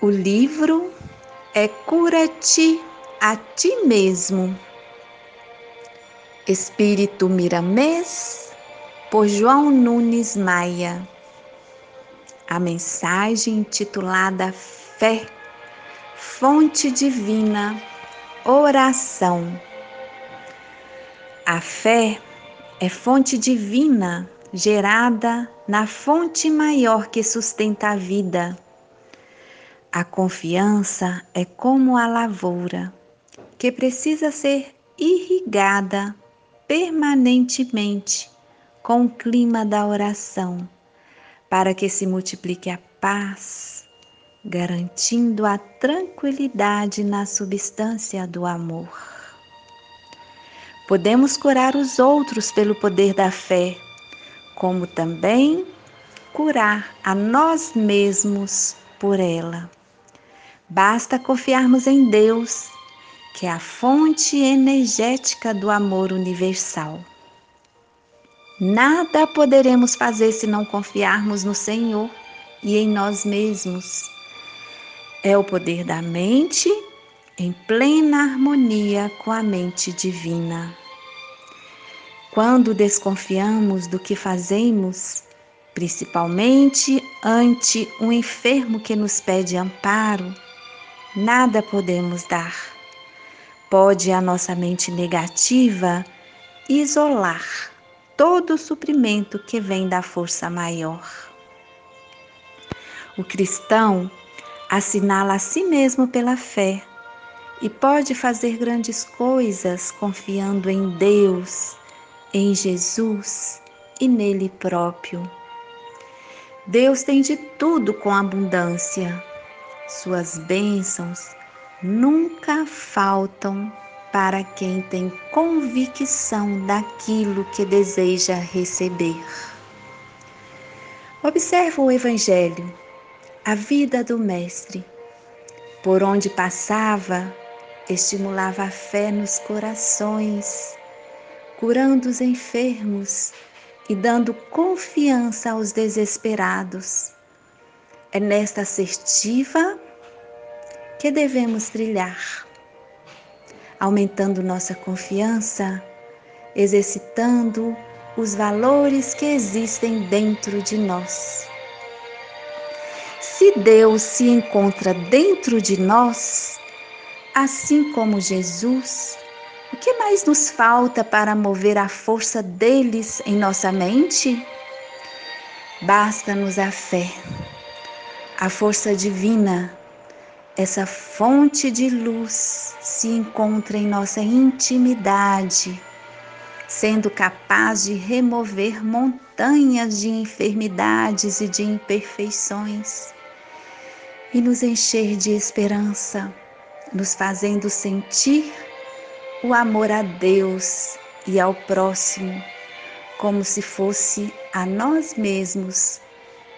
O livro é Cura-te a ti mesmo. Espírito Miramês, por João Nunes Maia. A mensagem intitulada Fé, Fonte Divina, Oração. A fé é fonte divina gerada na fonte maior que sustenta a vida a confiança é como a lavoura, que precisa ser irrigada permanentemente com o clima da oração, para que se multiplique a paz, garantindo a tranquilidade na substância do amor. Podemos curar os outros pelo poder da fé, como também curar a nós mesmos por ela. Basta confiarmos em Deus, que é a fonte energética do amor universal. Nada poderemos fazer se não confiarmos no Senhor e em nós mesmos. É o poder da mente em plena harmonia com a mente divina. Quando desconfiamos do que fazemos, principalmente ante um enfermo que nos pede amparo, nada podemos dar. Pode a nossa mente negativa isolar todo o suprimento que vem da força maior. O cristão assinala a si mesmo pela fé e pode fazer grandes coisas confiando em Deus, em Jesus e nele próprio. Deus tem de tudo com abundância suas bênçãos nunca faltam para quem tem convicção daquilo que deseja receber. Observa o Evangelho, a vida do Mestre. Por onde passava, estimulava a fé nos corações, curando os enfermos e dando confiança aos desesperados é nesta assertiva que devemos trilhar, aumentando nossa confiança, exercitando os valores que existem dentro de nós. Se Deus se encontra dentro de nós, assim como Jesus, o que mais nos falta para mover a força deles em nossa mente? Basta-nos a fé a força divina, essa fonte de luz se encontra em nossa intimidade, sendo capaz de remover montanhas de enfermidades e de imperfeições e nos encher de esperança, nos fazendo sentir o amor a Deus e ao próximo, como se fosse a nós mesmos,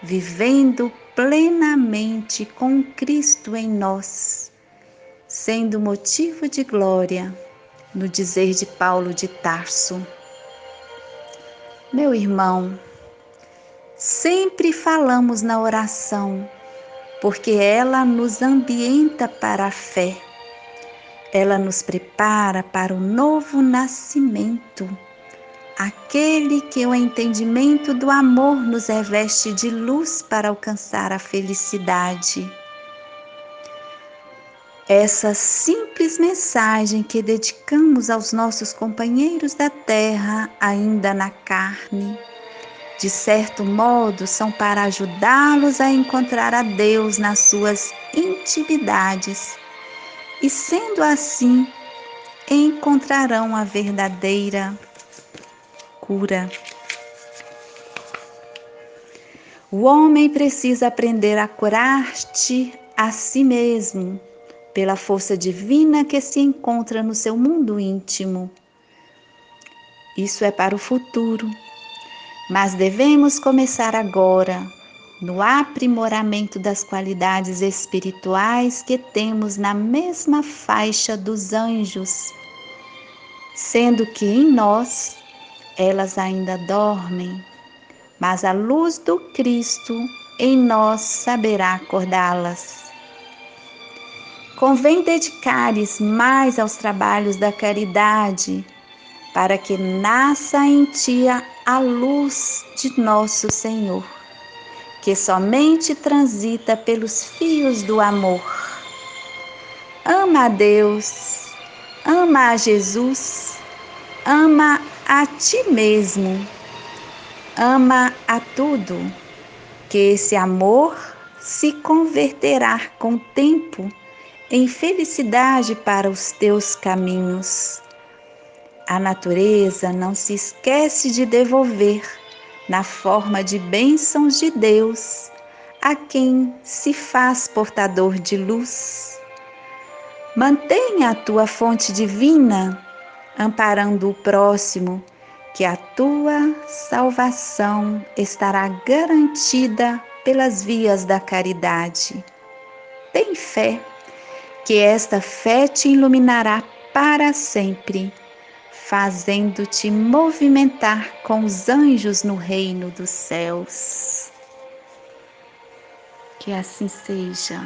vivendo plenamente com Cristo em nós, sendo motivo de glória, no dizer de Paulo de Tarso. Meu irmão, sempre falamos na oração, porque ela nos ambienta para a fé, ela nos prepara para o novo nascimento aquele que o entendimento do amor nos reveste de luz para alcançar a felicidade. Essa simples mensagem que dedicamos aos nossos companheiros da terra, ainda na carne, de certo modo, são para ajudá-los a encontrar a Deus nas suas intimidades. E sendo assim, encontrarão a verdadeira cura. O homem precisa aprender a curar-te a si mesmo, pela força divina que se encontra no seu mundo íntimo. Isso é para o futuro, mas devemos começar agora, no aprimoramento das qualidades espirituais que temos na mesma faixa dos anjos, sendo que em nós elas ainda dormem, mas a luz do Cristo em nós saberá acordá-las. convém dedicares mais aos trabalhos da caridade, para que nasça em ti a luz de nosso Senhor, que somente transita pelos fios do amor. Ama a Deus, ama a Jesus, ama a ti mesmo, ama a tudo, que esse amor se converterá com o tempo em felicidade para os teus caminhos. A natureza não se esquece de devolver, na forma de bênçãos de Deus, a quem se faz portador de luz. Mantenha a tua fonte divina, amparando o próximo, que a tua salvação estará garantida pelas vias da caridade. Tem fé, que esta fé te iluminará para sempre fazendo-te movimentar com os anjos no reino dos céus. Que assim seja.